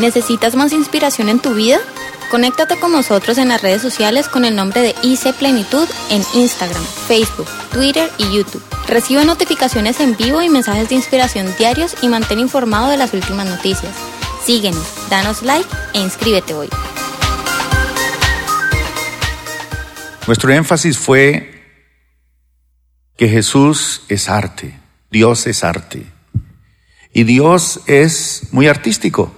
¿Necesitas más inspiración en tu vida? Conéctate con nosotros en las redes sociales con el nombre de IC Plenitud en Instagram, Facebook, Twitter y YouTube. Recibe notificaciones en vivo y mensajes de inspiración diarios y mantén informado de las últimas noticias. Síguenos, danos like e inscríbete hoy. Nuestro énfasis fue que Jesús es arte, Dios es arte. Y Dios es muy artístico.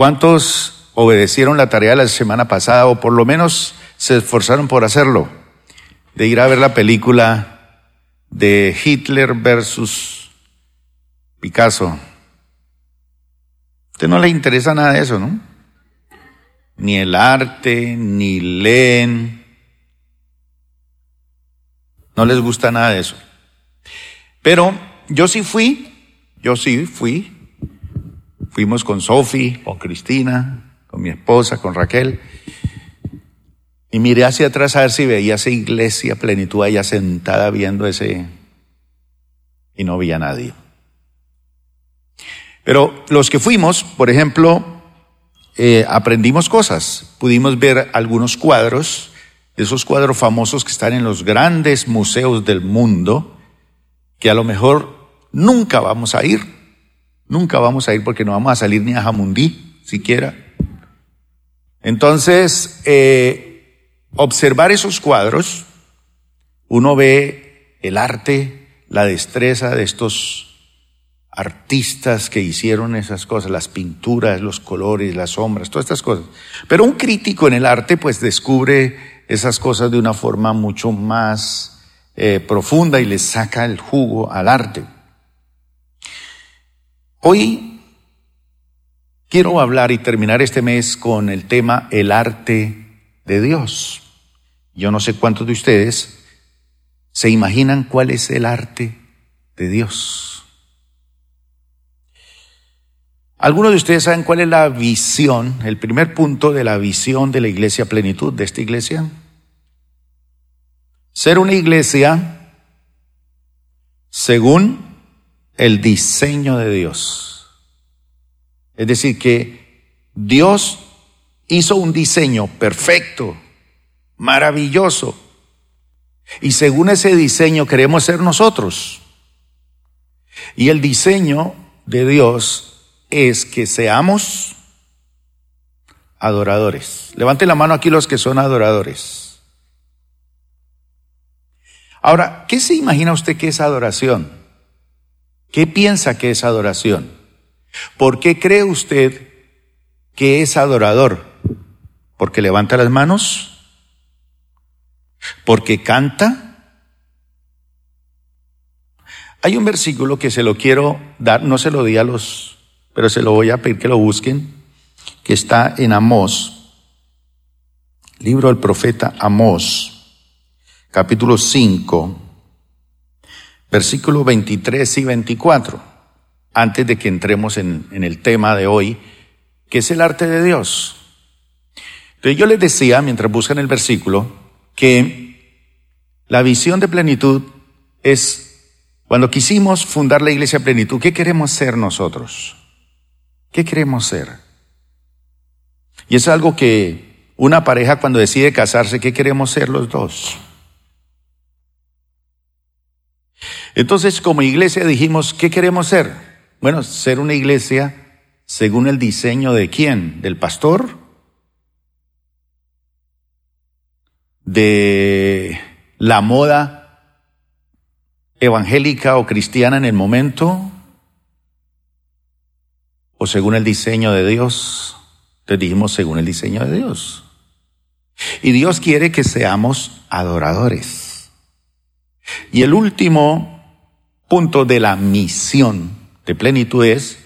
¿Cuántos obedecieron la tarea de la semana pasada o por lo menos se esforzaron por hacerlo? De ir a ver la película de Hitler versus Picasso. A usted no le interesa nada de eso, ¿no? Ni el arte, ni leen. No les gusta nada de eso. Pero yo sí fui, yo sí fui Fuimos con Sofi, con Cristina, con mi esposa, con Raquel. Y miré hacia atrás a ver si veía esa iglesia plenitud allá sentada viendo ese... Y no veía a nadie. Pero los que fuimos, por ejemplo, eh, aprendimos cosas. Pudimos ver algunos cuadros, esos cuadros famosos que están en los grandes museos del mundo, que a lo mejor nunca vamos a ir, Nunca vamos a ir porque no vamos a salir ni a Jamundí, siquiera. Entonces, eh, observar esos cuadros, uno ve el arte, la destreza de estos artistas que hicieron esas cosas, las pinturas, los colores, las sombras, todas estas cosas. Pero un crítico en el arte pues descubre esas cosas de una forma mucho más eh, profunda y le saca el jugo al arte. Hoy quiero hablar y terminar este mes con el tema el arte de Dios. Yo no sé cuántos de ustedes se imaginan cuál es el arte de Dios. Algunos de ustedes saben cuál es la visión, el primer punto de la visión de la iglesia plenitud, de esta iglesia. Ser una iglesia según el diseño de Dios. Es decir, que Dios hizo un diseño perfecto, maravilloso, y según ese diseño queremos ser nosotros. Y el diseño de Dios es que seamos adoradores. Levante la mano aquí los que son adoradores. Ahora, ¿qué se imagina usted que es adoración? ¿Qué piensa que es adoración? ¿Por qué cree usted que es adorador? ¿Porque levanta las manos? ¿Porque canta? Hay un versículo que se lo quiero dar, no se lo di a los, pero se lo voy a pedir que lo busquen, que está en Amós, libro del profeta Amós, capítulo 5, versículos 23 y 24, antes de que entremos en, en el tema de hoy, que es el arte de Dios. Entonces yo les decía, mientras buscan el versículo, que la visión de plenitud es cuando quisimos fundar la iglesia plenitud, ¿qué queremos ser nosotros? ¿Qué queremos ser? Y es algo que una pareja cuando decide casarse, ¿qué queremos ser los dos? Entonces, como iglesia dijimos, ¿qué queremos ser? Bueno, ser una iglesia según el diseño de quién? ¿Del pastor? ¿De la moda evangélica o cristiana en el momento? ¿O según el diseño de Dios? Te dijimos según el diseño de Dios. Y Dios quiere que seamos adoradores. Y el último punto de la misión de plenitud es,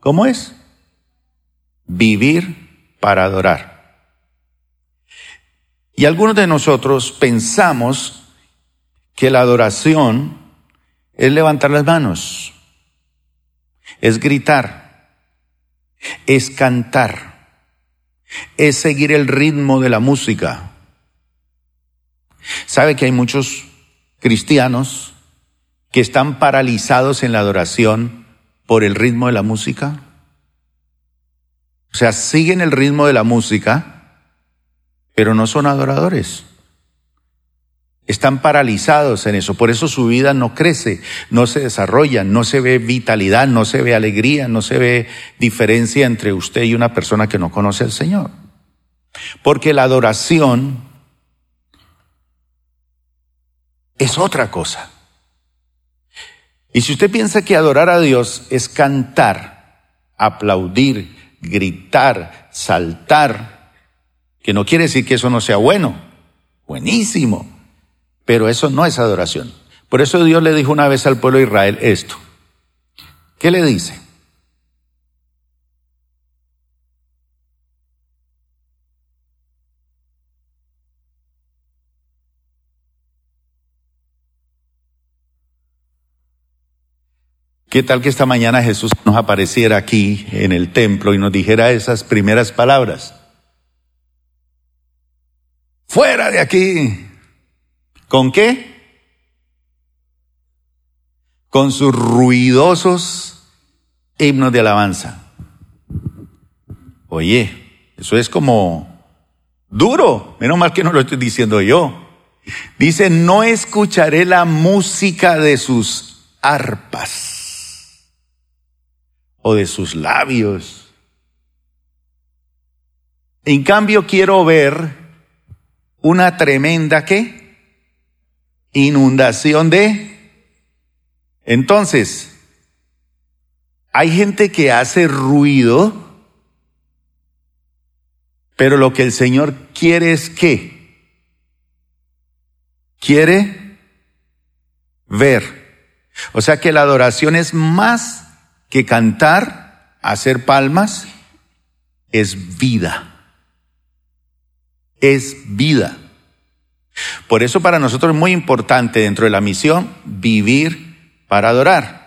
¿cómo es? Vivir para adorar. Y algunos de nosotros pensamos que la adoración es levantar las manos, es gritar, es cantar, es seguir el ritmo de la música. ¿Sabe que hay muchos cristianos que están paralizados en la adoración por el ritmo de la música? O sea, siguen el ritmo de la música, pero no son adoradores. Están paralizados en eso, por eso su vida no crece, no se desarrolla, no se ve vitalidad, no se ve alegría, no se ve diferencia entre usted y una persona que no conoce al Señor. Porque la adoración es otra cosa. Y si usted piensa que adorar a Dios es cantar, aplaudir, gritar, saltar, que no quiere decir que eso no sea bueno, buenísimo, pero eso no es adoración. Por eso Dios le dijo una vez al pueblo de Israel esto. ¿Qué le dice? ¿Qué tal que esta mañana Jesús nos apareciera aquí en el templo y nos dijera esas primeras palabras? Fuera de aquí. ¿Con qué? Con sus ruidosos himnos de alabanza. Oye, eso es como duro. Menos mal que no lo estoy diciendo yo. Dice, no escucharé la música de sus arpas o de sus labios. En cambio, quiero ver una tremenda qué? Inundación de... Entonces, hay gente que hace ruido, pero lo que el Señor quiere es qué? Quiere ver. O sea que la adoración es más que cantar, hacer palmas, es vida. Es vida. Por eso para nosotros es muy importante dentro de la misión vivir para adorar.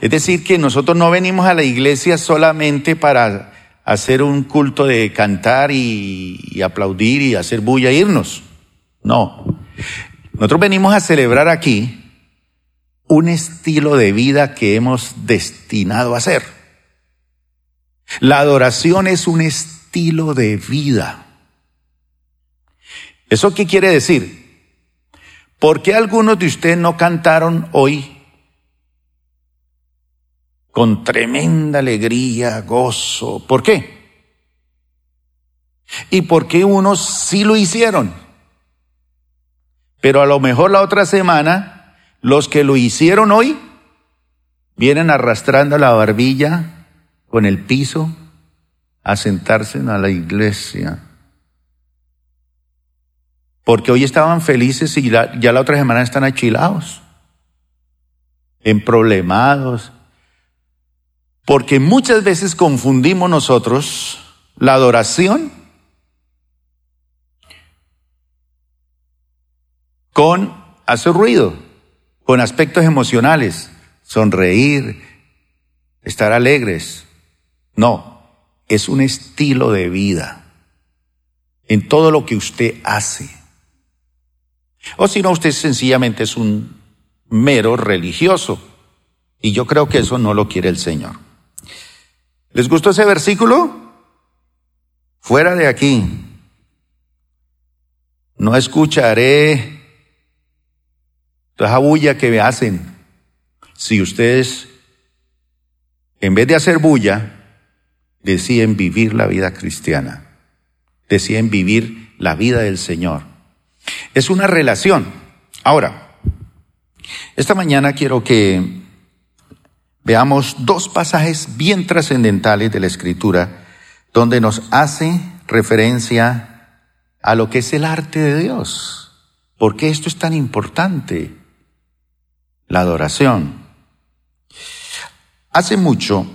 Es decir, que nosotros no venimos a la iglesia solamente para hacer un culto de cantar y, aplaudir y hacer bulla e irnos. No. Nosotros venimos a celebrar aquí un estilo de vida que hemos destinado a ser. La adoración es un estilo de vida. ¿Eso qué quiere decir? ¿Por qué algunos de ustedes no cantaron hoy con tremenda alegría, gozo? ¿Por qué? ¿Y por qué unos sí lo hicieron? Pero a lo mejor la otra semana los que lo hicieron hoy vienen arrastrando la barbilla con el piso a sentarse a la iglesia. Porque hoy estaban felices y ya la otra semana están achilados, emproblemados. Porque muchas veces confundimos nosotros la adoración con hacer ruido con aspectos emocionales, sonreír, estar alegres. No, es un estilo de vida en todo lo que usted hace. O si no, usted sencillamente es un mero religioso. Y yo creo que eso no lo quiere el Señor. ¿Les gustó ese versículo? Fuera de aquí. No escucharé esa bulla que hacen, si ustedes, en vez de hacer bulla, deciden vivir la vida cristiana, deciden vivir la vida del Señor. Es una relación. Ahora, esta mañana quiero que veamos dos pasajes bien trascendentales de la Escritura donde nos hace referencia a lo que es el arte de Dios. ¿Por qué esto es tan importante? La adoración. Hace mucho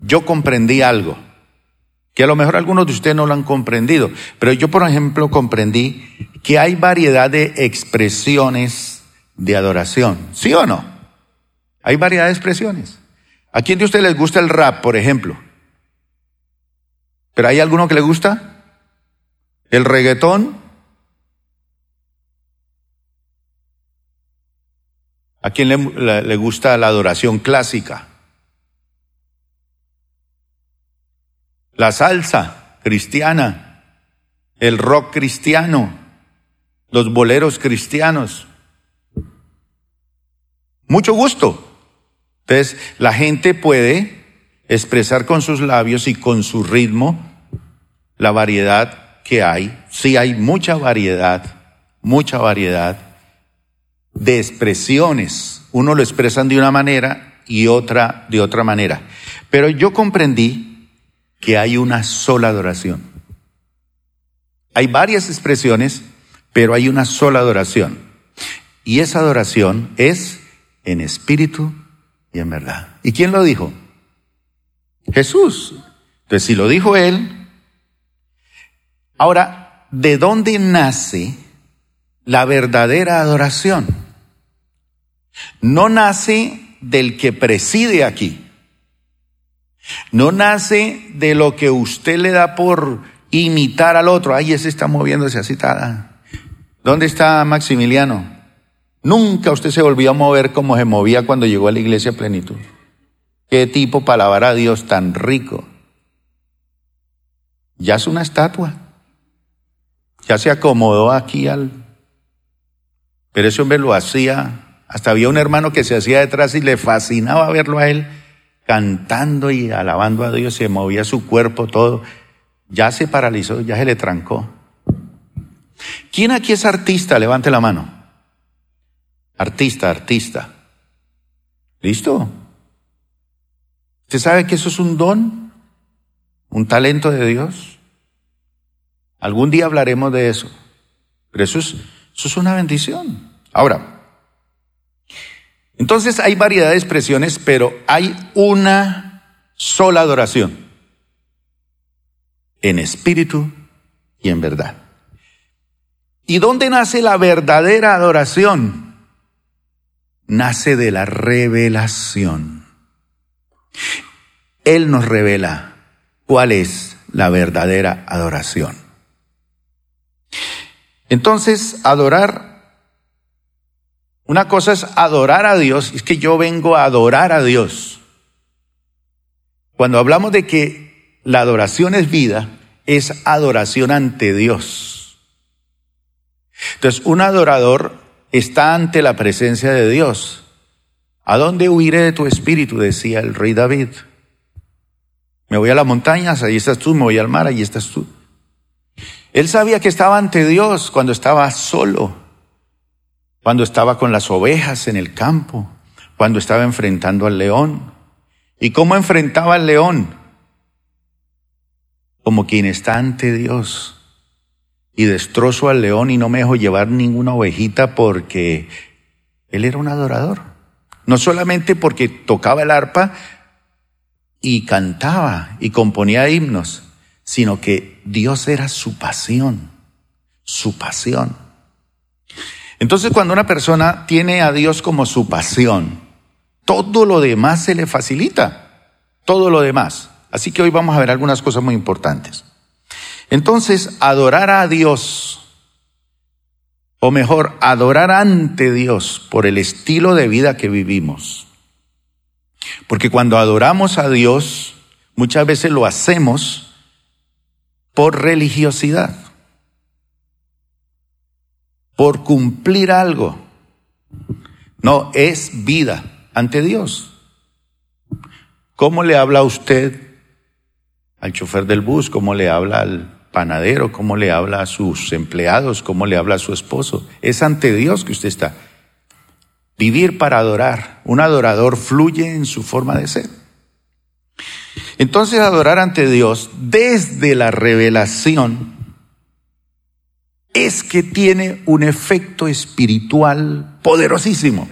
yo comprendí algo, que a lo mejor algunos de ustedes no lo han comprendido, pero yo por ejemplo comprendí que hay variedad de expresiones de adoración, ¿sí o no? Hay variedad de expresiones. ¿A quién de ustedes les gusta el rap, por ejemplo? ¿Pero hay alguno que le gusta? ¿El reggaetón? ¿A quién le, gusta la adoración clásica? la salsa cristiana, el rock cristiano, los boleros cristianos. Mucho gusto. Entonces, la gente puede expresar con sus labios y con su ritmo la variedad que hay. Sí hay mucha variedad, mucha variedad de expresiones. Uno lo expresan de una manera y otra de otra manera. Pero yo comprendí que hay una sola adoración. Hay varias expresiones, pero hay una sola adoración. Y esa adoración es en espíritu y en verdad. ¿Y quién lo dijo? Jesús. Entonces, si lo dijo él, ahora, ¿de dónde nace la verdadera adoración? No nace del que preside aquí. No nace de lo que usted le da por imitar al otro. Ay, ese está moviéndose así. ¿Dónde está Maximiliano? Nunca usted se volvió a mover como se movía cuando llegó a la iglesia plenitud. Qué tipo para alabar a Dios tan rico. Ya es una estatua. Ya se acomodó aquí al... Pero ese hombre lo hacía. Hasta había un hermano que se hacía detrás y le fascinaba verlo a él cantando y alabando a Dios. Se movía su cuerpo todo. Ya se paralizó, ya se le trancó. ¿Quién aquí es artista? Levante la mano. Artista, artista. ¿Listo? ¿Usted sabe que eso es un don? ¿Un talento de Dios? Algún día hablaremos de eso. Pero eso es, eso es una bendición. Ahora, entonces hay variedad de expresiones, pero hay una sola adoración. En espíritu y en verdad. ¿Y dónde nace la verdadera adoración? nace de la revelación. Él nos revela cuál es la verdadera adoración. Entonces, adorar, una cosa es adorar a Dios, es que yo vengo a adorar a Dios. Cuando hablamos de que la adoración es vida, es adoración ante Dios. Entonces, un adorador está ante la presencia de Dios. ¿A dónde huiré de tu espíritu? decía el rey David. Me voy a las montañas, ahí estás tú, me voy al mar, ahí estás tú. Él sabía que estaba ante Dios cuando estaba solo, cuando estaba con las ovejas en el campo, cuando estaba enfrentando al león. ¿Y cómo enfrentaba al león? Como quien está ante Dios y destrozo al león y no me dejo llevar ninguna ovejita porque él era un adorador. No solamente porque tocaba el arpa y cantaba y componía himnos, sino que Dios era su pasión, su pasión. Entonces cuando una persona tiene a Dios como su pasión, todo lo demás se le facilita, todo lo demás. Así que hoy vamos a ver algunas cosas muy importantes. Entonces, adorar a Dios, o mejor, adorar ante Dios por el estilo de vida que vivimos. Porque cuando adoramos a Dios, muchas veces lo hacemos por religiosidad, por cumplir algo. No, es vida ante Dios. ¿Cómo le habla usted al chofer del bus? ¿Cómo le habla al panadero, cómo le habla a sus empleados, cómo le habla a su esposo. Es ante Dios que usted está. Vivir para adorar. Un adorador fluye en su forma de ser. Entonces adorar ante Dios desde la revelación es que tiene un efecto espiritual poderosísimo.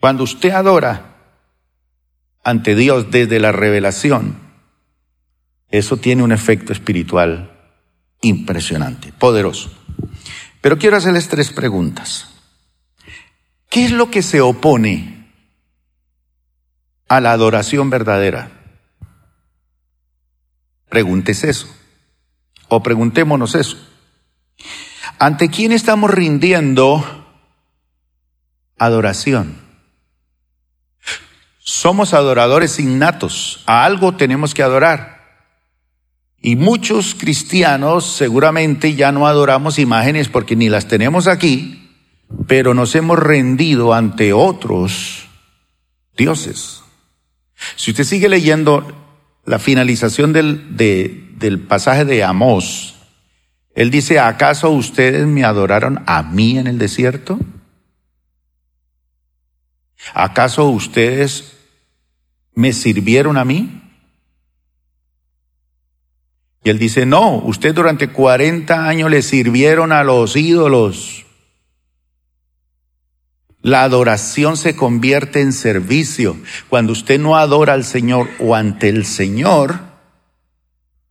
Cuando usted adora ante Dios desde la revelación, eso tiene un efecto espiritual impresionante, poderoso. Pero quiero hacerles tres preguntas. ¿Qué es lo que se opone a la adoración verdadera? Preguntes eso. O preguntémonos eso. ¿Ante quién estamos rindiendo adoración? Somos adoradores innatos. A algo tenemos que adorar. Y muchos cristianos seguramente ya no adoramos imágenes porque ni las tenemos aquí, pero nos hemos rendido ante otros dioses. Si usted sigue leyendo la finalización del, del pasaje de Amós, él dice, ¿acaso ustedes me adoraron a mí en el desierto? ¿Acaso ustedes me sirvieron a mí? Y él dice, no, usted durante 40 años le sirvieron a los ídolos. La adoración se convierte en servicio. Cuando usted no adora al Señor o ante el Señor,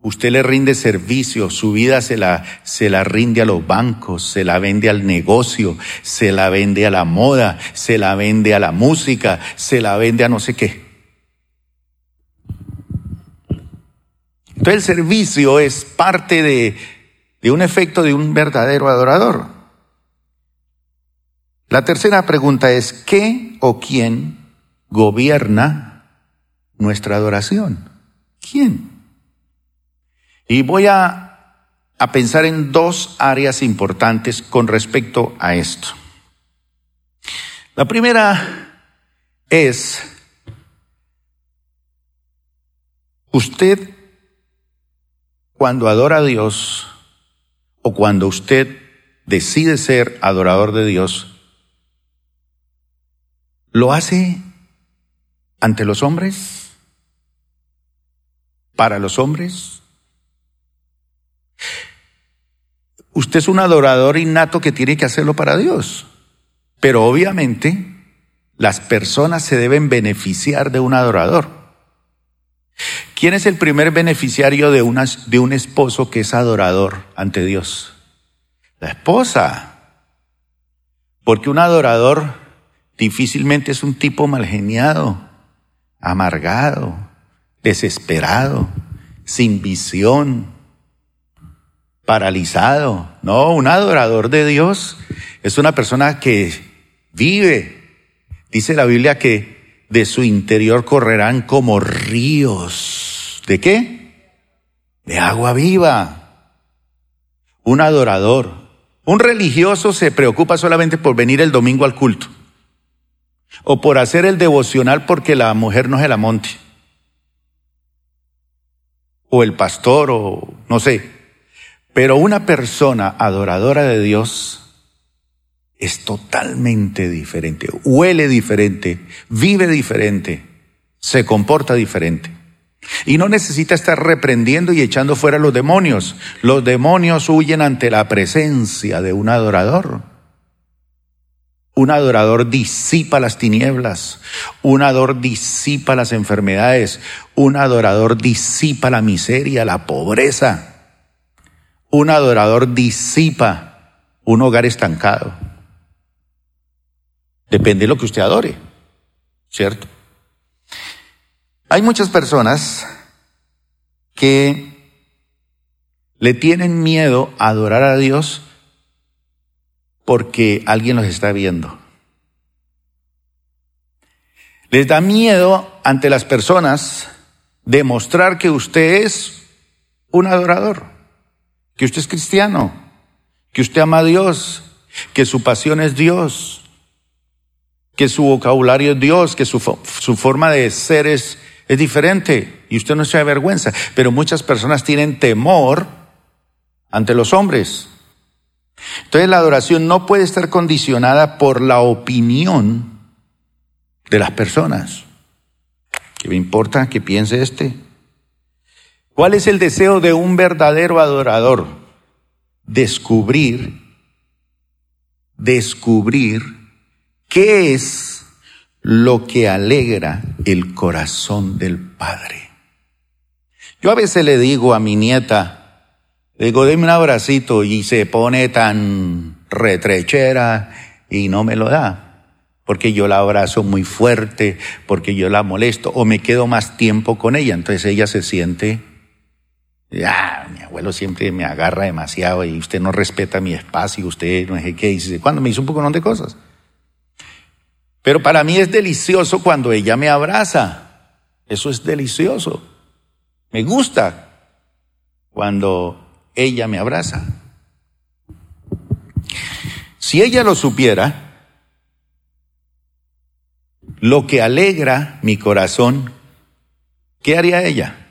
usted le rinde servicio, su vida se la, se la rinde a los bancos, se la vende al negocio, se la vende a la moda, se la vende a la música, se la vende a no sé qué. Entonces el servicio es parte de, de un efecto de un verdadero adorador. La tercera pregunta es, ¿qué o quién gobierna nuestra adoración? ¿Quién? Y voy a, a, pensar en dos áreas importantes con respecto a esto. La primera es, usted cuando adora a Dios o cuando usted decide ser adorador de Dios, ¿lo hace ante los hombres? ¿Para los hombres? Usted es un adorador innato que tiene que hacerlo para Dios, pero obviamente las personas se deben beneficiar de un adorador. ¿Quién es el primer beneficiario de, de un esposo que es adorador ante Dios? La esposa. Porque un adorador difícilmente es un tipo malgeniado, amargado, desesperado, sin visión, paralizado. No, un adorador de Dios es una persona que vive. Dice la Biblia que de su interior correrán como ríos ¿De qué? De agua viva. Un adorador. Un religioso se preocupa solamente por venir el domingo al culto. O por hacer el devocional porque la mujer no se la monte. O el pastor, o no sé. Pero una persona adoradora de Dios es totalmente diferente. Huele diferente, vive diferente, se comporta diferente. Y no necesita estar reprendiendo y echando fuera los demonios. Los demonios huyen ante la presencia de un adorador. Un adorador disipa las tinieblas, un adorador disipa las enfermedades, un adorador disipa la miseria, la pobreza. Un adorador disipa un hogar estancado. Depende de lo que usted adore, ¿cierto? Hay muchas personas que le tienen miedo a adorar a Dios porque alguien los está viendo. Les da miedo ante las personas demostrar que usted es un adorador, que usted es cristiano, que usted ama a Dios, que su pasión es Dios, que su vocabulario es Dios, que su, forma de ser es es diferente y usted no se avergüenza, pero muchas personas tienen temor ante los hombres. Entonces la adoración no puede estar condicionada por la opinión de las personas. ¿Qué me importa que piense este? ¿Cuál es el deseo de un verdadero adorador? Descubrir, descubrir qué es lo que alegra el corazón del Padre. Yo a veces le digo a mi nieta, le digo, deme un abracito y se pone tan retrechera y no me lo da, porque yo la abrazo muy fuerte, porque yo la molesto o me quedo más tiempo con ella. Entonces ella se siente, ya, mi abuelo siempre me agarra demasiado y usted no respeta mi espacio, usted no sé qué, dice, cuando me hizo un poco de cosas. Pero para mí es delicioso cuando ella me abraza. Eso es delicioso. Me gusta. cuando ella me abraza. Si ella lo supiera, lo que alegra mi corazón, ¿qué haría ella?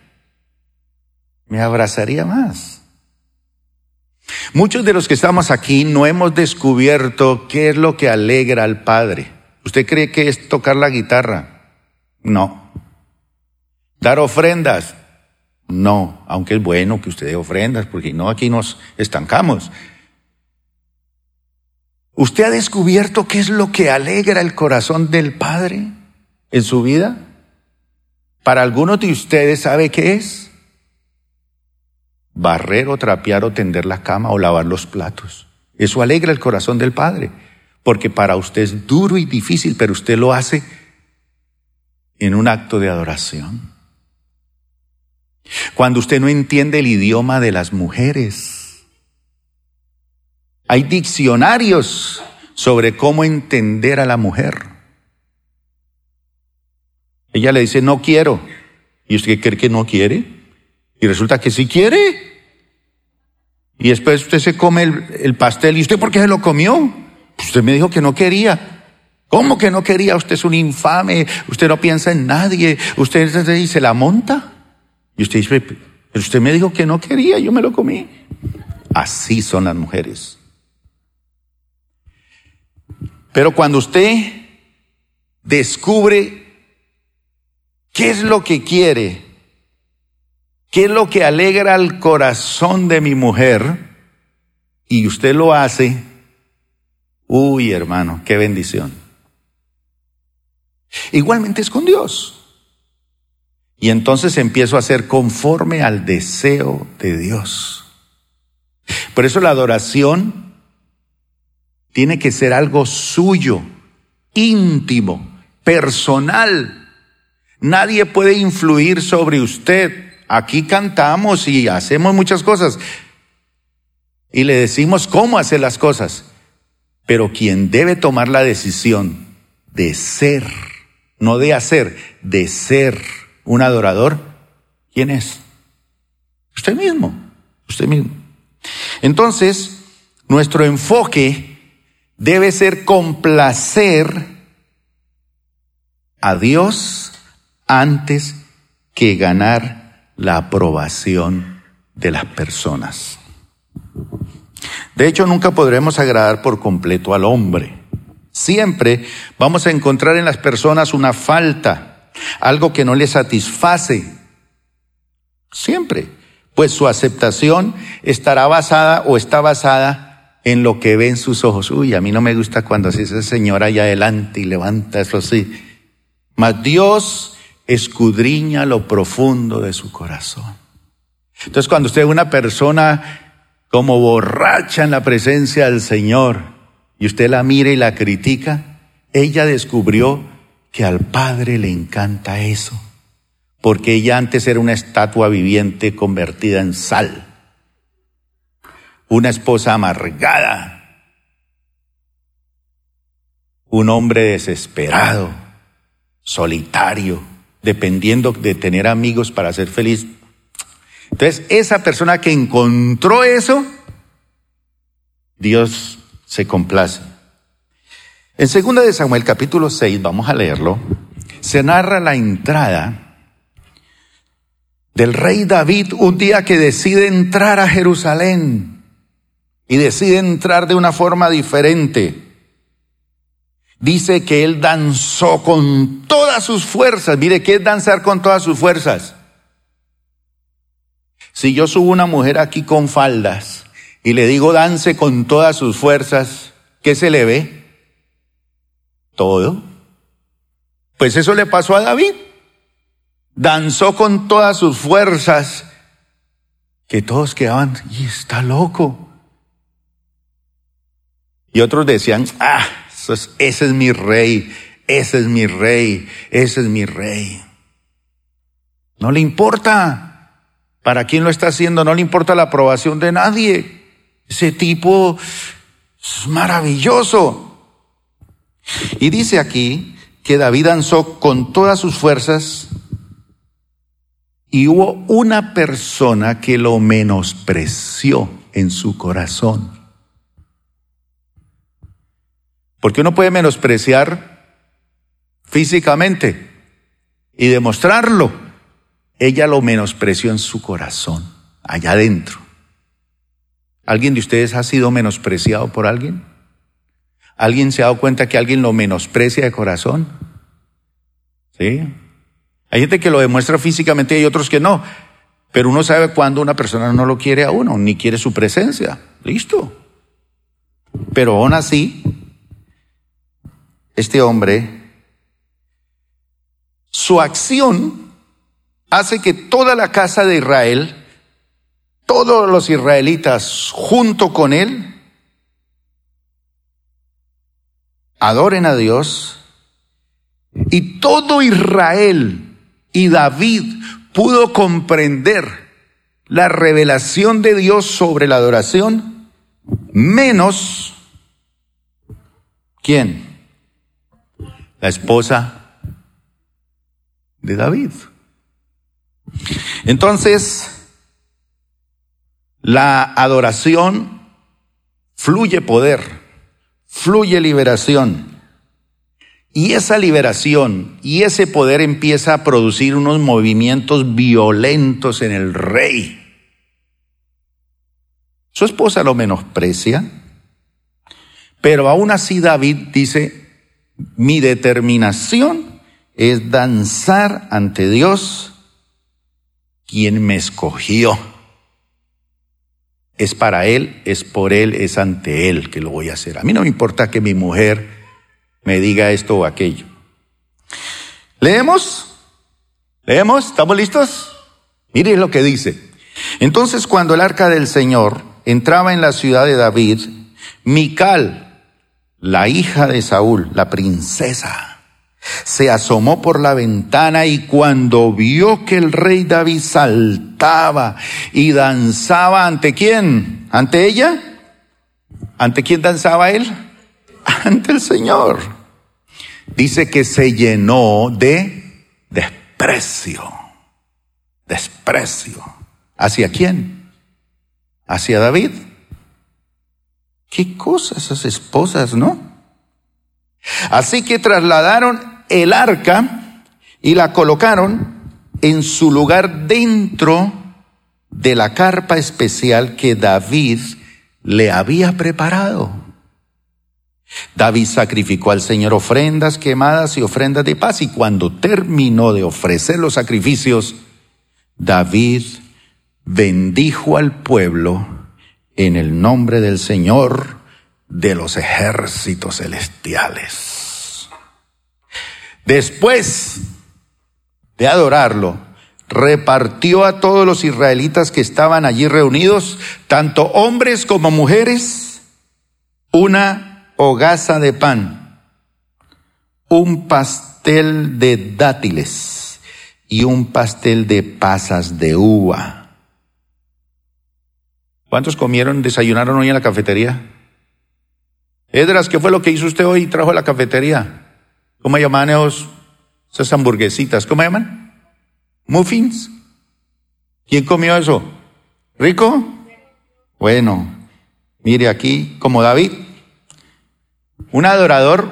Me abrazaría más. Muchos de los que estamos aquí no hemos descubierto qué es lo que alegra al Padre. ¿Usted cree que es tocar la guitarra? No. Dar ofrendas. No, aunque es bueno que usted dé ofrendas, porque no aquí nos estancamos. ¿Usted ha descubierto qué es lo que alegra el corazón del Padre en su vida? Para algunos de ustedes, ¿sabe qué es? Barrer o trapear o tender la cama o lavar los platos. Eso alegra el corazón del Padre, porque para usted es duro y difícil, pero usted lo hace en un acto de adoración. Cuando usted no entiende el idioma de las mujeres, hay diccionarios sobre cómo entender a la mujer. Ella le dice, no quiero. ¿Y usted cree que no quiere? Y resulta que sí quiere. Y después usted se come el, pastel. ¿Y usted por qué se lo comió? Pues usted me dijo que no quería. ¿Cómo que no quería? Usted es un infame. Usted no piensa en nadie. Usted se la monta. Y usted dice, pero usted me dijo que no quería, yo me lo comí. Así son las mujeres. Pero cuando usted descubre qué es lo que quiere, qué es lo que alegra al corazón de mi mujer, y usted lo hace, uy hermano, qué bendición. Igualmente es con Dios. Y entonces empiezo a ser conforme al deseo de Dios. Por eso la adoración tiene que ser algo suyo, íntimo, personal. Nadie puede influir sobre usted. Aquí cantamos y hacemos muchas cosas. Y le decimos cómo hacer las cosas. Pero quien debe tomar la decisión de ser, no de hacer, de ser un adorador, ¿quién es? Usted mismo, usted mismo. Entonces, nuestro enfoque debe ser complacer a Dios antes que ganar la aprobación de las personas. De hecho, nunca podremos agradar por completo al hombre. Siempre vamos a encontrar en las personas una falta algo que no le satisface. Siempre. Pues su aceptación estará basada o está basada en lo que ve en sus ojos. Uy, a mí no me gusta cuando así esa señora allá adelante y levanta eso así. Mas Dios escudriña lo profundo de su corazón. Entonces cuando usted ve una persona como borracha en la presencia del Señor y usted la mira y la critica, ella descubrió que al Padre le encanta eso, porque ella antes era una estatua viviente convertida en sal, una esposa amargada, un hombre desesperado, solitario, dependiendo de tener amigos para ser feliz. Entonces, esa persona que encontró eso, Dios se complace. En 2 de Samuel capítulo 6, vamos a leerlo, se narra la entrada del rey David un día que decide entrar a Jerusalén y decide entrar de una forma diferente. Dice que él danzó con todas sus fuerzas. Mire, ¿qué es danzar con todas sus fuerzas? Si yo subo una mujer aquí con faldas y le digo dance con todas sus fuerzas, ¿qué se le ve? todo. Pues eso le pasó a David. Danzó con todas sus fuerzas, que todos quedaban, y está loco. Y otros decían, ah, ese es mi rey, ese es mi rey, ese es mi rey. No le importa para quién lo está haciendo, no le importa la aprobación de nadie. Ese tipo es maravilloso. Y dice aquí que David danzó con todas sus fuerzas Y hubo una persona que lo menospreció en su corazón. Porque uno puede menospreciar físicamente y demostrarlo. Ella lo menospreció en su corazón, allá adentro. ¿Alguien de ustedes ha sido menospreciado por alguien? ¿Alguien se ha dado cuenta que alguien lo menosprecia de corazón? ¿Sí? Hay gente que lo demuestra físicamente y otros que no. Pero uno sabe cuando una persona no lo quiere a uno, ni quiere su presencia. Listo. Pero aún así, este hombre, su acción hace que toda la casa de Israel, todos los israelitas junto con él, adoren a Dios y todo Israel y David pudo comprender la revelación de Dios sobre la adoración, menos ¿quién? La esposa de David. Entonces, la adoración fluye poder, fluye liberación. Y esa liberación y ese poder empieza a producir unos movimientos violentos en el rey. Su esposa lo menosprecia, pero aún así David dice, mi determinación es danzar ante Dios, quien me escogió. Es para Él, es por Él, es ante Él que lo voy a hacer. A mí no me importa que mi mujer me diga esto o aquello. ¿Leemos? ¿Leemos? ¿Estamos listos? Mire lo que dice. Entonces cuando el arca del Señor entraba en la ciudad de David, Mical, la hija de Saúl, la princesa, se asomó por la ventana y cuando vio que el rey David saltaba y danzaba ante quién? ¿Ante ella? ¿Ante quién danzaba él? Ante el Señor dice que se llenó de desprecio. Desprecio. ¿Hacia quién? ¿Hacia David? Qué cosas esas esposas, ¿no? Así que trasladaron el arca y la colocaron en su lugar dentro de la carpa especial que David le había preparado. David sacrificó al Señor ofrendas quemadas y ofrendas de paz y cuando terminó de ofrecer los sacrificios, David bendijo al pueblo en el nombre del Señor de los ejércitos celestiales. Después de adorarlo, repartió a todos los israelitas que estaban allí reunidos, tanto hombres como mujeres, una hogaza de pan, un pastel de dátiles y un pastel de pasas de uva. ¿Cuántos comieron, desayunaron hoy en la cafetería? Edras, ¿qué fue lo que hizo usted hoy trajo a la cafetería? ¿Cómo llaman esos, esas hamburguesitas? ¿Cómo llaman? Muffins. ¿Quién comió eso? ¿Rico? Bueno, mire aquí, como David, un adorador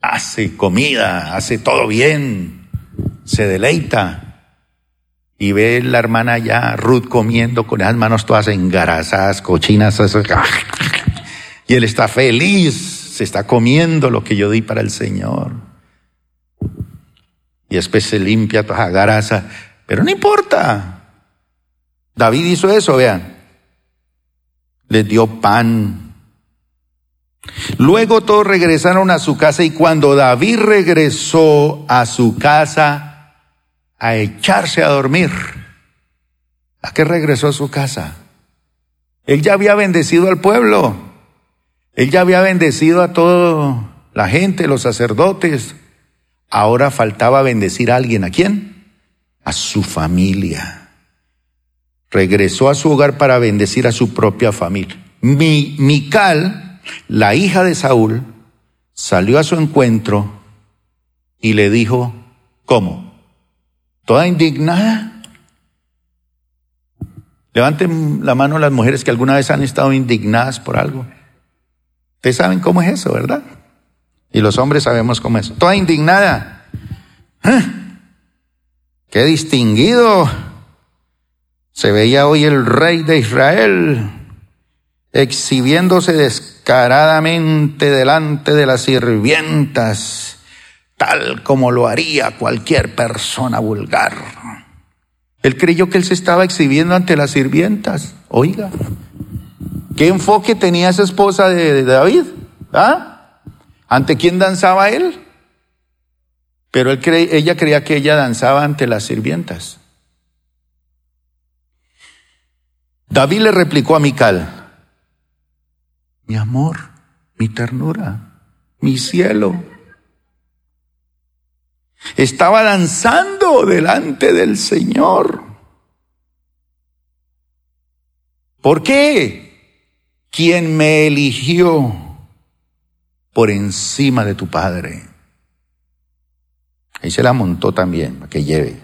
hace comida, hace todo bien, se deleita. Y ve la hermana ya, Ruth, comiendo con las manos todas engarazadas, cochinas. Y él está feliz, se está comiendo lo que yo di para el Señor. Y después se limpia toda grasa. Pero no importa. David hizo eso, vean. Les dio pan, Luego todos regresaron a su casa y cuando David regresó a su casa a echarse a dormir, ¿a qué regresó a su casa? Él ya había bendecido al pueblo, él ya había bendecido a toda la gente, los sacerdotes. Ahora faltaba bendecir a alguien, ¿a quién? A su familia. Regresó a su hogar para bendecir a su propia familia. Mi, Mical, la hija de Saúl salió a su encuentro y le dijo, ¿cómo? Toda indignada. Levanten la mano las mujeres que alguna vez han estado indignadas por algo. Ustedes saben cómo es eso, ¿verdad? Y los hombres sabemos cómo es. Toda indignada. ¿Eh? Qué distinguido se veía hoy el rey de Israel exhibiéndose descaradamente delante de las sirvientas, tal como lo haría cualquier persona vulgar. Él creyó que él se estaba exhibiendo ante las sirvientas. Oiga, ¿qué enfoque tenía esa esposa de, David? ¿Ah? ¿Ante quién danzaba él? Pero ella creía que ella danzaba ante las sirvientas. David le replicó a Mical, mi amor, mi ternura, mi cielo. Estaba danzando delante del Señor. ¿Por qué? Quien me eligió por encima de tu padre. Ahí se la montó también, para que lleve.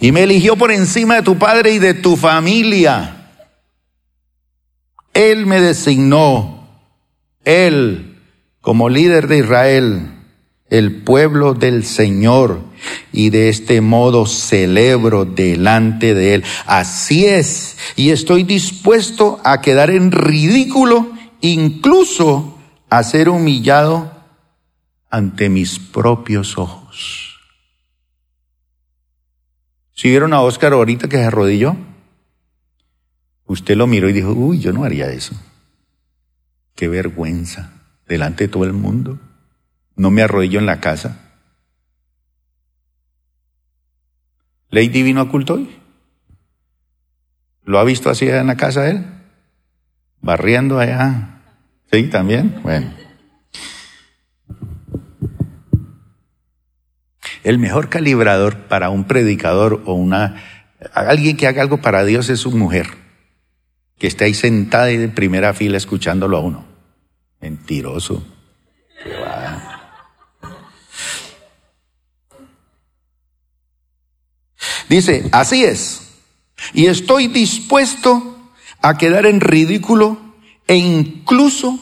Y me eligió por encima de tu padre y de tu familia. Él me designó, Él, como líder de Israel, el pueblo del Señor, y de este modo celebro delante de Él. Así es, y estoy dispuesto a quedar en ridículo, incluso a ser humillado ante mis propios ojos. ¿Si vieron a Oscar ahorita que se arrodilló? Usted lo miró y dijo, uy, yo no haría eso. Qué vergüenza, delante de todo el mundo. No me arrodillo en la casa. ¿Ley divino oculto hoy? ¿Lo ha visto así en la casa él? Barriendo allá. ¿Sí? ¿También? Bueno. El mejor calibrador para un predicador o una alguien que haga algo para Dios es su mujer que esté ahí sentada de primera fila escuchándolo a uno. Mentiroso. Dice, así es. Y estoy dispuesto a quedar en ridículo e incluso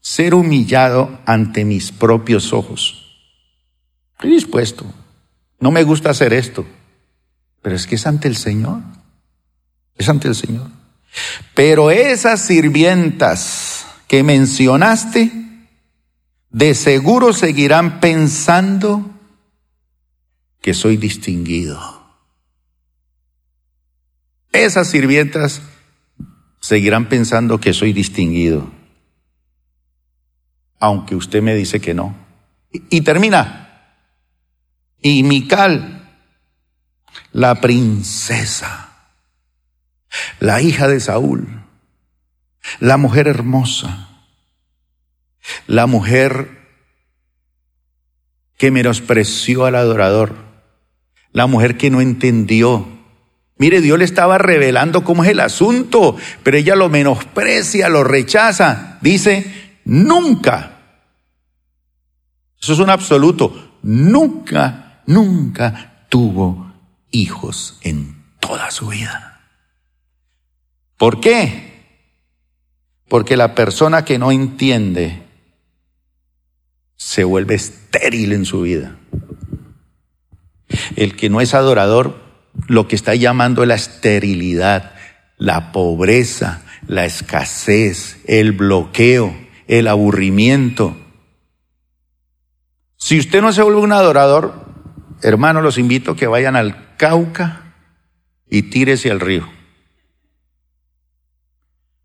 ser humillado ante mis propios ojos. Estoy dispuesto. No me gusta hacer esto, pero es que es ante el Señor. Es ante el Señor. Pero esas sirvientas que mencionaste, de seguro seguirán pensando que soy distinguido. Esas sirvientas seguirán pensando que soy distinguido, aunque usted me dice que no. Y, termina. Y Mical, la princesa, la hija de Saúl, la mujer hermosa, la mujer que menospreció al adorador, la mujer que no entendió. Mire, Dios le estaba revelando cómo es el asunto, pero ella lo menosprecia, lo rechaza. Dice, nunca. Eso es un absoluto. Nunca, nunca tuvo hijos en toda su vida. ¿Por qué? Porque la persona que no entiende se vuelve estéril en su vida. El que no es adorador, lo que está llamando la esterilidad, la pobreza, la escasez, el bloqueo, el aburrimiento. Si usted no se vuelve un adorador, hermano, los invito a que vayan al Cauca y tírese al río.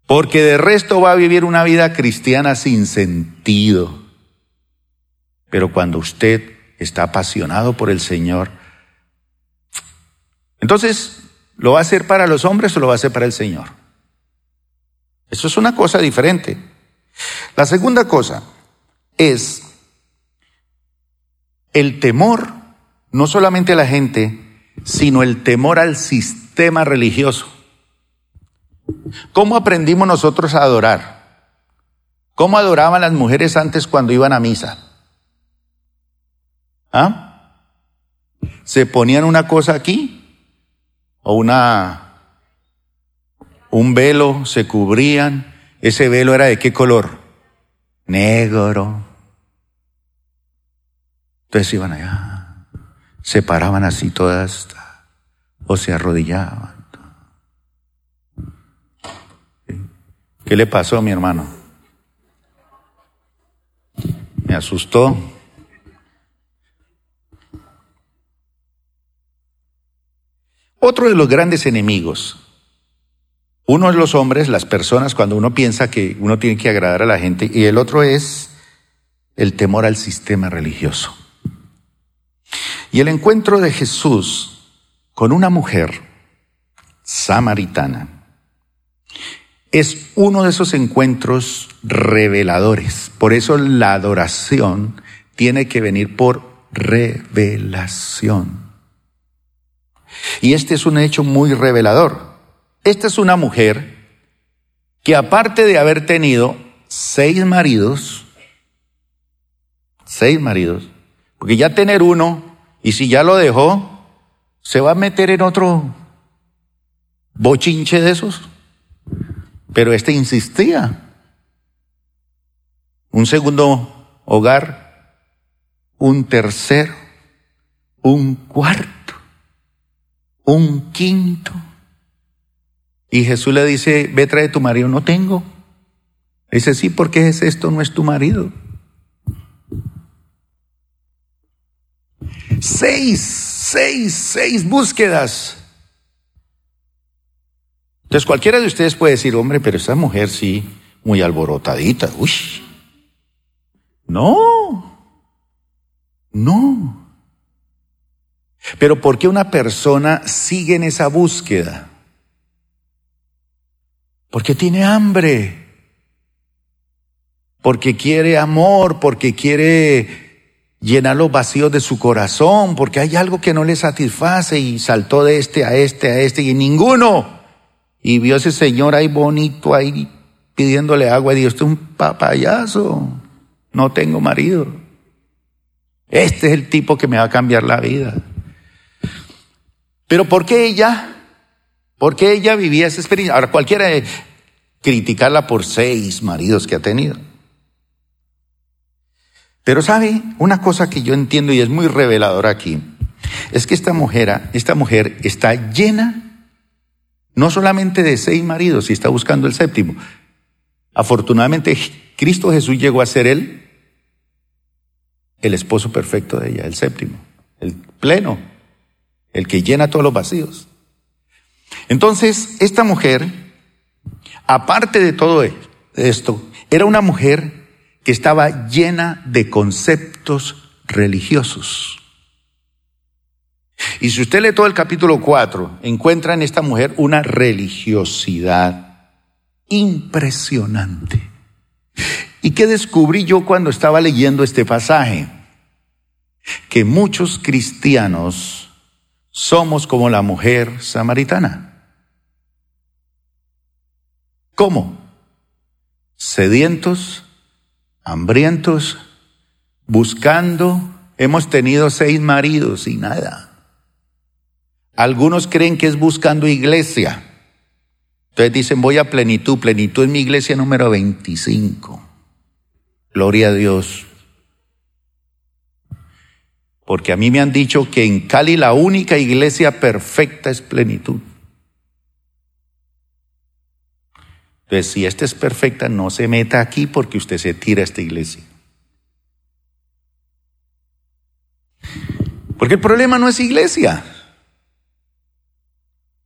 Porque de resto va a vivir una vida cristiana sin sentido. Pero cuando usted está apasionado por el Señor, entonces, ¿lo va a hacer para los hombres o lo va a hacer para el Señor? Eso es una cosa diferente. La segunda cosa es el temor, no solamente a la gente, sino el temor al sistema religioso. ¿Cómo aprendimos nosotros a adorar? ¿Cómo adoraban las mujeres antes cuando iban a misa? ¿Ah? se ponían una cosa aquí o una un velo, se cubrían. Ese velo era de qué color? Negro. Entonces iban allá, se paraban así todas o se arrodillaban. ¿Qué le pasó a mi hermano? Me asustó. Otro de los grandes enemigos, uno es los hombres, las personas, cuando uno piensa que uno tiene que agradar a la gente, y el otro es el temor al sistema religioso. Y el encuentro de Jesús con una mujer samaritana es uno de esos encuentros reveladores. Por eso la adoración tiene que venir por revelación. Y este es un hecho muy revelador. Esta es una mujer que aparte de haber tenido seis maridos, seis maridos, porque ya tener uno, y si ya lo dejó, se va a meter en otro bochinche de esos. Pero este insistía. Un segundo hogar, un tercero, un cuarto, un quinto. Y Jesús le dice, ve trae tu marido, no tengo. Dice, sí, porque es esto, no es tu marido. Seis, seis, seis búsquedas. Entonces cualquiera de ustedes puede decir, hombre, pero esa mujer sí, muy alborotadita. Uy. No. No. Pero ¿por qué una persona sigue en esa búsqueda? Porque tiene hambre. Porque quiere amor, porque quiere llenar los vacíos de su corazón, porque hay algo que no le satisface y saltó de este a este a este y ninguno y vio ese señor ahí bonito, ahí pidiéndole agua, y dijo, este es un papayazo, no tengo marido. Este es el tipo que me va a cambiar la vida. Pero ¿por qué ella? ¿Por qué ella vivía esa experiencia? Ahora cualquiera criticarla por seis maridos que ha tenido. Pero sabe, una cosa que yo entiendo y es muy reveladora aquí, es que esta mujer, esta mujer está llena no solamente de seis maridos, y está buscando el séptimo. Afortunadamente, Cristo Jesús llegó a ser él el esposo perfecto de ella, el séptimo, el pleno, el que llena todos los vacíos. Entonces, esta mujer, aparte de todo esto, era una mujer que estaba llena de conceptos religiosos. Y si usted lee todo el capítulo 4, encuentra en esta mujer una religiosidad impresionante. ¿Y qué descubrí yo cuando estaba leyendo este pasaje? Que muchos cristianos somos como la mujer samaritana. ¿Cómo? Sedientos, hambrientos, buscando. Hemos tenido seis maridos y nada. Algunos creen que es buscando iglesia. Entonces dicen, voy a plenitud. Plenitud en mi iglesia número 25. Gloria a Dios. Porque a mí me han dicho que en Cali la única iglesia perfecta es plenitud. Entonces, si esta es perfecta, no se meta aquí porque usted se tira a esta iglesia. Porque el problema no es iglesia.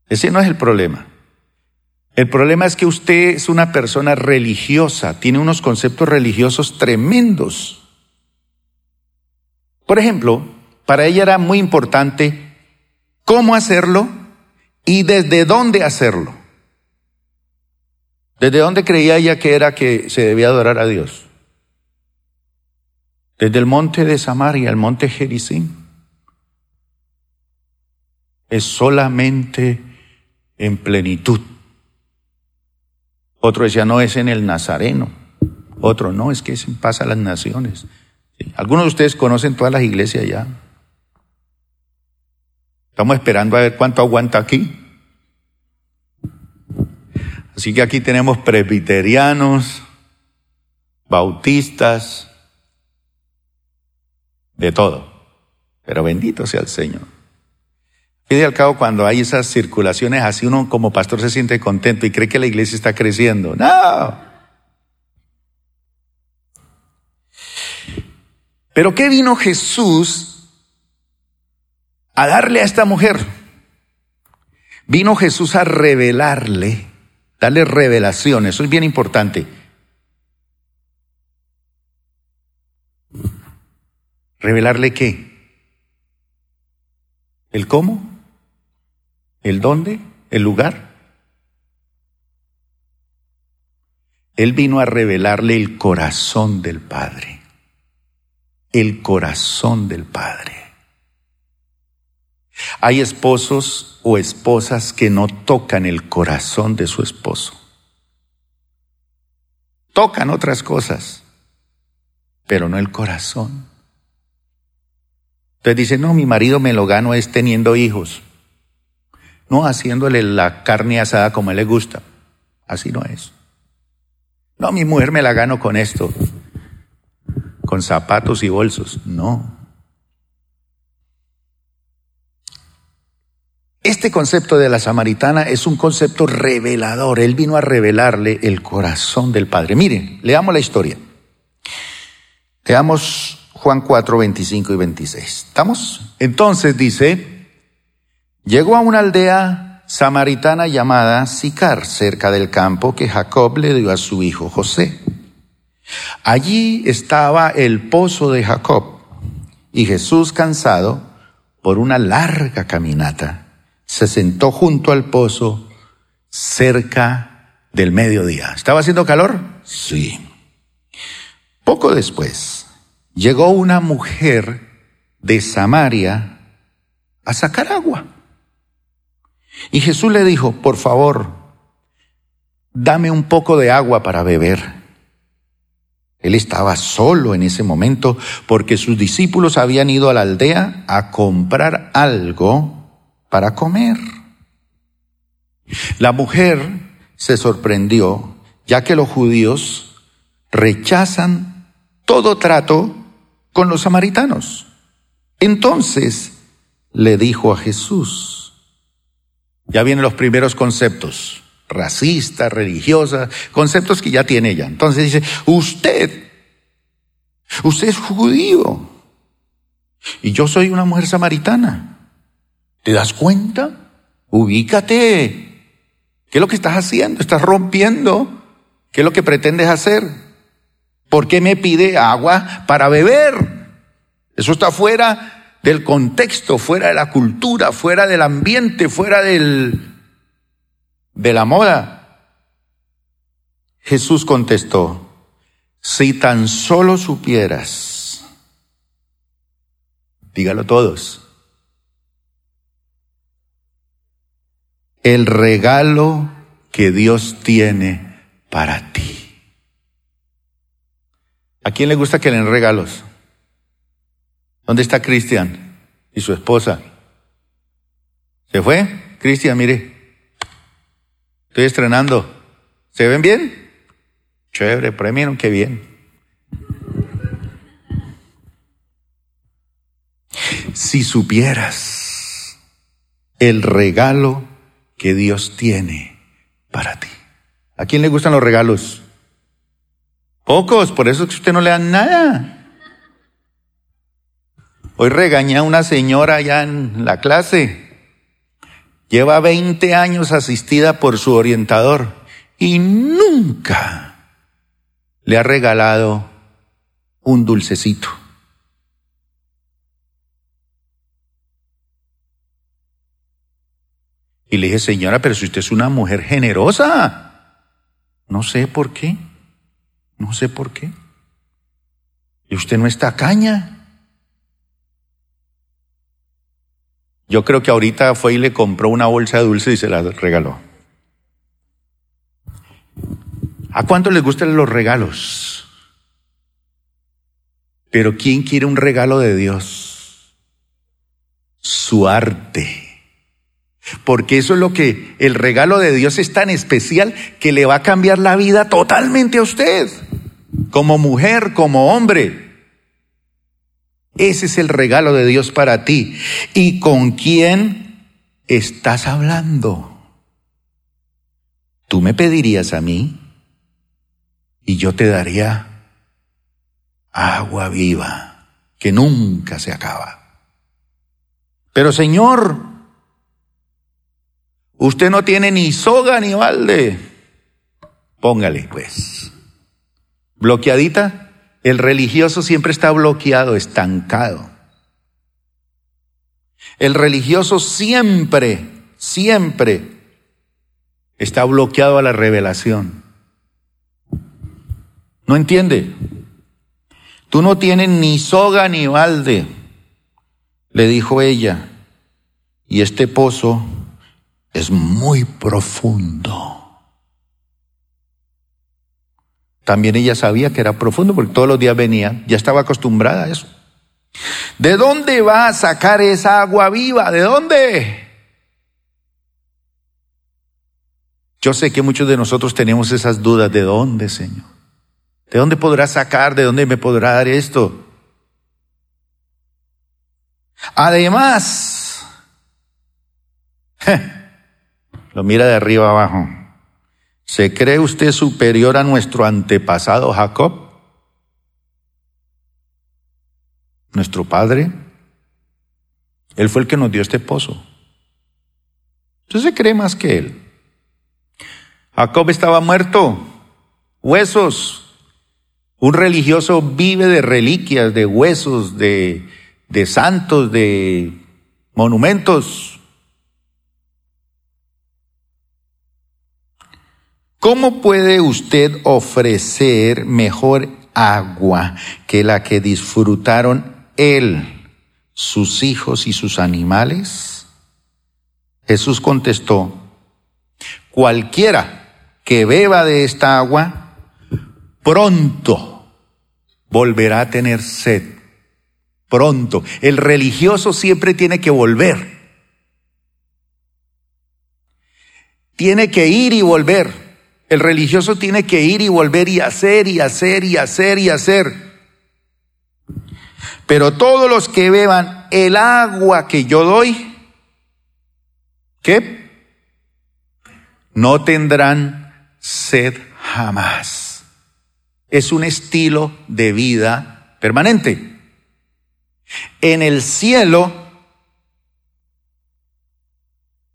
Ese no es el problema. El problema es que usted es una persona religiosa, tiene unos conceptos religiosos tremendos. Por ejemplo, para ella era muy importante cómo hacerlo y desde dónde hacerlo. ¿Desde dónde creía ella que era que se debía adorar a Dios? Desde el monte de Samaria, el monte Gerizim. Es solamente en plenitud. Otro decía, no es en el Nazareno. Otro, no, es que es en paz a las naciones. Algunos de ustedes conocen todas las iglesias ya. Estamos esperando a ver cuánto aguanta aquí. Así que aquí tenemos presbiterianos, bautistas, de todo. Pero bendito sea el Señor. Y al cabo, cuando hay esas circulaciones así, uno como pastor se siente contento y cree que la iglesia está creciendo. No. Pero ¿qué vino Jesús a darle a esta mujer? Vino Jesús a revelarle darle revelación, eso es bien importante. ¿Revelarle qué? ¿El cómo? ¿El dónde? ¿El lugar? Él vino a revelarle el corazón del Padre. El corazón del Padre. Hay esposos o esposas que no tocan el corazón de su esposo. Tocan otras cosas, pero no el corazón. Entonces dice, no, mi marido me lo gano es teniendo hijos. No haciéndole la carne asada como a él le gusta. Así no es. No, mi mujer me la gano con esto. Con zapatos y bolsos. No. Este concepto de la samaritana es un concepto revelador. Él vino a revelarle el corazón del Padre. Miren, leamos la historia. Leamos Juan 4, 25 y 26. ¿Estamos? Entonces dice, llegó a una aldea samaritana llamada Sicar, cerca del campo que Jacob le dio a su hijo José. Allí estaba el pozo de Jacob y Jesús cansado por una larga caminata se sentó junto al pozo cerca del mediodía. ¿Estaba haciendo calor? Sí. Poco después llegó una mujer de Samaria a sacar agua. Y Jesús le dijo, por favor, dame un poco de agua para beber. Él estaba solo en ese momento porque sus discípulos habían ido a la aldea a comprar algo para comer. La mujer se sorprendió, ya que los judíos rechazan todo trato con los samaritanos. Entonces le dijo a Jesús, ya vienen los primeros conceptos, racista, religiosa, conceptos que ya tiene ella. Entonces dice, usted, usted es judío y yo soy una mujer samaritana. ¿Te das cuenta? Ubícate. ¿Qué es lo que estás haciendo? ¿Estás rompiendo? ¿Qué es lo que pretendes hacer? ¿Por qué me pide agua para beber? Eso está fuera del contexto, fuera de la cultura, fuera del ambiente, fuera del, de la moda. Jesús contestó, si tan solo supieras, dígalo todos, el regalo que Dios tiene para ti. ¿A quién le gusta que le den regalos? ¿Dónde está Cristian y su esposa? ¿Se fue? Cristian, mire. Estoy estrenando. ¿Se ven bien? Chévere, premio, qué bien. Si supieras el regalo que Dios tiene para ti. ¿A quién le gustan los regalos? Pocos, por eso es que usted no le da nada. Hoy regañé a una señora allá en la clase. Lleva 20 años asistida por su orientador y nunca le ha regalado un dulcecito. Y le dije, señora, pero si usted es una mujer generosa, no sé por qué, no sé por qué. Y usted no está caña. Yo creo que ahorita fue y le compró una bolsa de dulce y se la regaló. ¿A cuánto les gustan los regalos? Pero ¿quién quiere un regalo de Dios? Su arte Porque eso es lo que el regalo de Dios es tan especial que le va a cambiar la vida totalmente a usted, como mujer, como hombre. Ese es el regalo de Dios para ti. ¿Y con quién estás hablando? Tú me pedirías a mí y yo te daría agua viva que nunca se acaba. Pero Señor, usted no tiene ni soga ni balde. Póngale, pues. Bloqueadita, el religioso siempre está bloqueado, estancado. El religioso siempre, siempre está bloqueado a la revelación. ¿No entiende? Tú no tienes ni soga ni balde, le dijo ella, y este pozo es muy profundo. También ella sabía que era profundo porque todos los días venía, ya estaba acostumbrada a eso. ¿De dónde va a sacar esa agua viva? ¿De dónde? Yo sé que muchos de nosotros tenemos esas dudas. ¿De dónde, Señor? ¿De dónde podrá sacar? ¿De dónde me podrá dar esto? Además, lo mira de arriba abajo. ¿Se cree usted superior a nuestro antepasado Jacob? Nuestro padre. Él fue el que nos dio este pozo. Usted se cree más que él. Jacob estaba muerto, huesos, un religioso vive de reliquias, de huesos, de, de santos, de monumentos. ¿Cómo puede usted ofrecer mejor agua que la que disfrutaron él, sus hijos y sus animales? Jesús contestó, cualquiera que beba de esta agua pronto volverá a tener sed. Pronto. El religioso siempre tiene que volver. Tiene que ir y volver. El religioso tiene que ir y volver y hacer y hacer y hacer y hacer. Pero todos los que beban el agua que yo doy, ¿qué? No tendrán sed jamás es un estilo de vida permanente. En el cielo,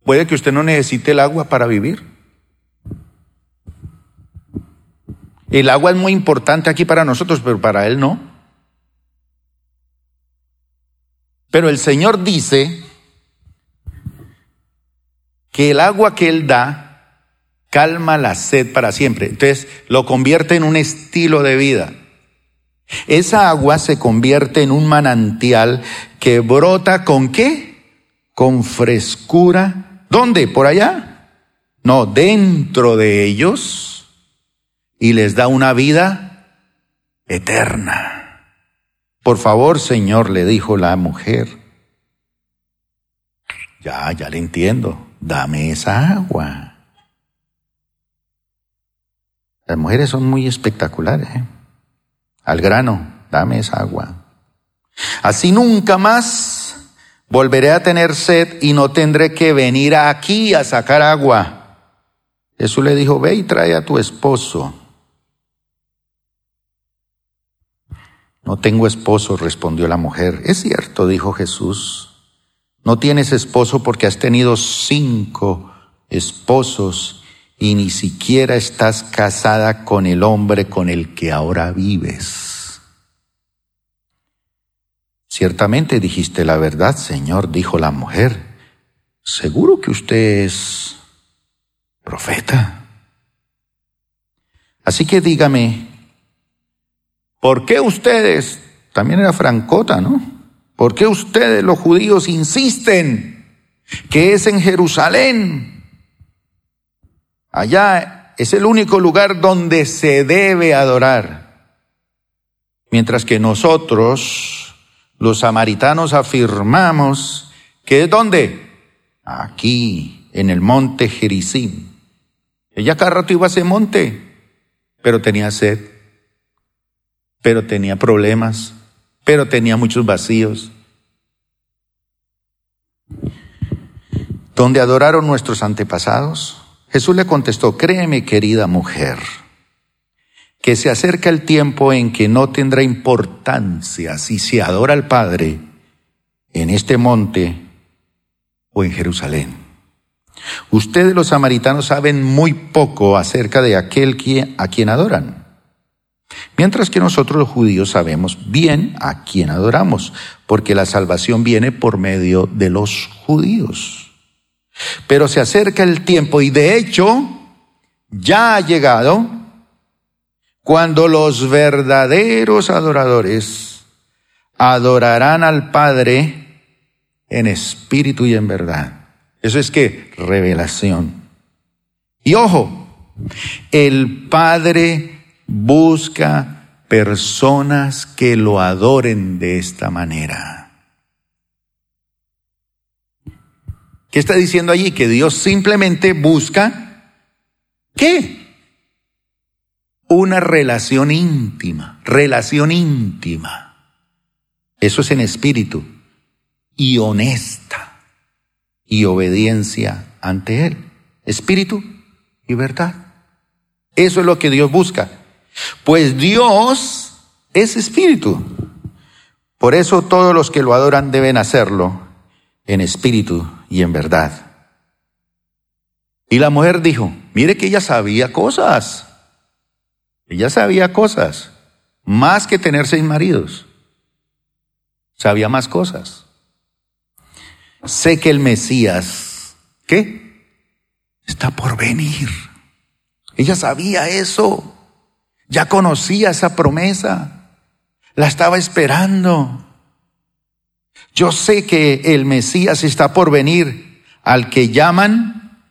puede que usted no necesite el agua para vivir. El agua es muy importante aquí para nosotros, pero para Él no. Pero el Señor dice que el agua que Él da calma la sed para siempre. Entonces lo convierte en un estilo de vida. Esa agua se convierte en un manantial que brota con qué? Con frescura. ¿Dónde? ¿Por allá? No, dentro de ellos y les da una vida eterna. Por favor, Señor, le dijo la mujer. Ya, ya le entiendo. Dame esa agua. Las mujeres son muy espectaculares. ¿eh? Al grano, dame esa agua. Así nunca más volveré a tener sed y no tendré que venir aquí a sacar agua. Jesús le dijo, ve y trae a tu esposo. No tengo esposo, respondió la mujer. Es cierto, dijo Jesús. No tienes esposo porque has tenido cinco esposos y ni siquiera estás casada con el hombre con el que ahora vives. Ciertamente dijiste la verdad, Señor, dijo la mujer. Seguro que usted es profeta. Así que dígame, ¿por qué ustedes, también era francota, ¿no? ¿Por qué ustedes los judíos insisten que es en Jerusalén Allá es el único lugar donde se debe adorar. Mientras que nosotros, los samaritanos, afirmamos que es donde? aquí, en el monte Gerizim. Ella cada rato iba a ese monte, pero tenía sed, pero tenía problemas, pero tenía muchos vacíos. ¿Dónde adoraron nuestros antepasados? Jesús le contestó, créeme querida mujer, que se acerca el tiempo en que no tendrá importancia si se adora al Padre en este monte o en Jerusalén. Ustedes los samaritanos saben muy poco acerca de aquel a quien adoran. Mientras que nosotros los judíos sabemos bien a quién adoramos, porque la salvación viene por medio de los judíos. Pero se acerca el tiempo y de hecho ya ha llegado cuando los verdaderos adoradores adorarán al Padre en espíritu y en verdad. Eso es que revelación. Y ojo, el Padre busca personas que lo adoren de esta manera. ¿Qué está diciendo allí? Que Dios simplemente busca ¿qué? Una relación íntima, relación íntima. Eso es en espíritu y honesta y obediencia ante Él. Espíritu y verdad. Eso es lo que Dios busca. Pues Dios es espíritu. Por eso todos los que lo adoran deben hacerlo en espíritu y en verdad. Y la mujer dijo, mire que ella sabía cosas. Ella sabía cosas. Más que tener seis maridos. Sabía más cosas sé que el Mesías, ¿qué? Está por venir. Ella sabía eso, ya conocía esa promesa, la estaba esperando. Yo sé que el Mesías está por venir, al que llaman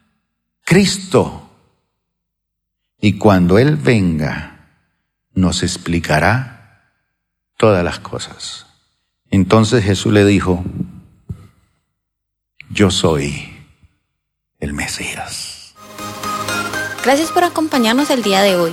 Cristo. Y cuando Él venga, nos explicará todas las cosas. Entonces Jesús le dijo, yo soy el Mesías. Gracias por acompañarnos el día de hoy.